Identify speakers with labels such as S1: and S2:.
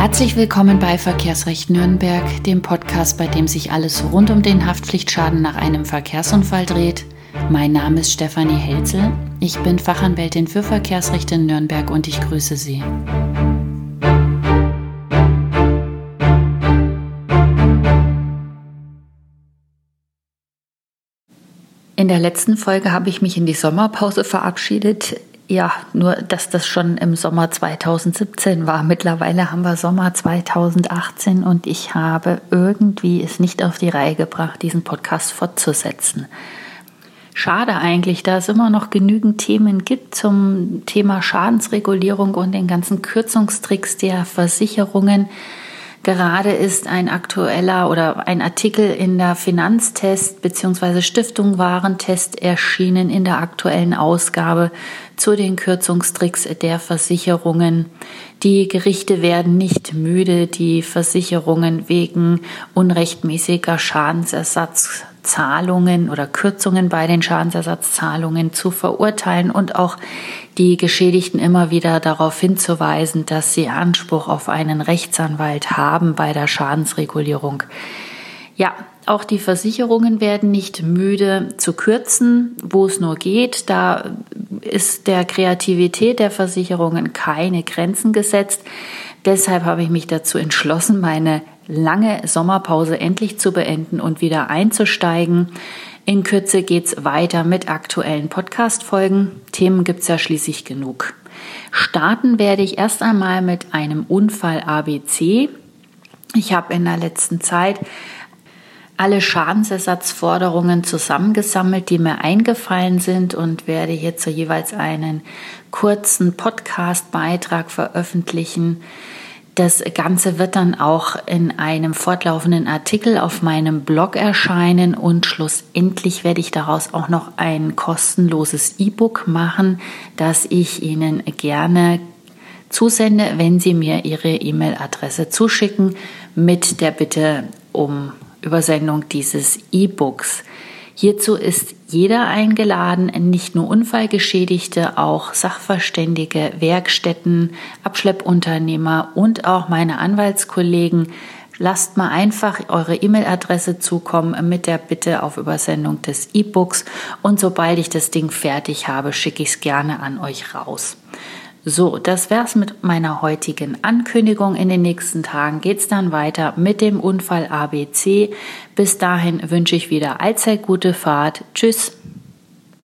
S1: Herzlich willkommen bei Verkehrsrecht Nürnberg, dem Podcast, bei dem sich alles rund um den Haftpflichtschaden nach einem Verkehrsunfall dreht. Mein Name ist Stefanie Helzel. Ich bin Fachanwältin für Verkehrsrecht in Nürnberg und ich grüße Sie. In der letzten Folge habe ich mich in die Sommerpause verabschiedet. Ja, nur dass das schon im Sommer 2017 war. Mittlerweile haben wir Sommer 2018 und ich habe irgendwie es nicht auf die Reihe gebracht, diesen Podcast fortzusetzen. Schade eigentlich, da es immer noch genügend Themen gibt zum Thema Schadensregulierung und den ganzen Kürzungstricks der Versicherungen. Gerade ist ein aktueller oder ein Artikel in der Finanztest bzw. Stiftung Warentest erschienen in der aktuellen Ausgabe zu den Kürzungstricks der Versicherungen. Die Gerichte werden nicht müde, die Versicherungen wegen unrechtmäßiger Schadensersatz Zahlungen oder Kürzungen bei den Schadensersatzzahlungen zu verurteilen und auch die Geschädigten immer wieder darauf hinzuweisen, dass sie Anspruch auf einen Rechtsanwalt haben bei der Schadensregulierung. Ja, auch die Versicherungen werden nicht müde zu kürzen, wo es nur geht. Da ist der Kreativität der Versicherungen keine Grenzen gesetzt. Deshalb habe ich mich dazu entschlossen, meine lange Sommerpause endlich zu beenden und wieder einzusteigen. In Kürze geht's weiter mit aktuellen Podcast-Folgen. Themen gibt's ja schließlich genug. Starten werde ich erst einmal mit einem Unfall ABC. Ich habe in der letzten Zeit alle Schadensersatzforderungen zusammengesammelt, die mir eingefallen sind und werde hierzu jeweils einen kurzen Podcast-Beitrag veröffentlichen, das Ganze wird dann auch in einem fortlaufenden Artikel auf meinem Blog erscheinen und schlussendlich werde ich daraus auch noch ein kostenloses E-Book machen, das ich Ihnen gerne zusende, wenn Sie mir Ihre E-Mail-Adresse zuschicken mit der Bitte um Übersendung dieses E-Books. Hierzu ist jeder eingeladen, nicht nur Unfallgeschädigte, auch Sachverständige, Werkstätten, Abschleppunternehmer und auch meine Anwaltskollegen. Lasst mal einfach eure E-Mail-Adresse zukommen mit der Bitte auf Übersendung des E-Books und sobald ich das Ding fertig habe, schicke ich es gerne an euch raus. So, das wär's mit meiner heutigen Ankündigung. In den nächsten Tagen geht's dann weiter mit dem Unfall ABC. Bis dahin wünsche ich wieder allzeit gute Fahrt. Tschüss.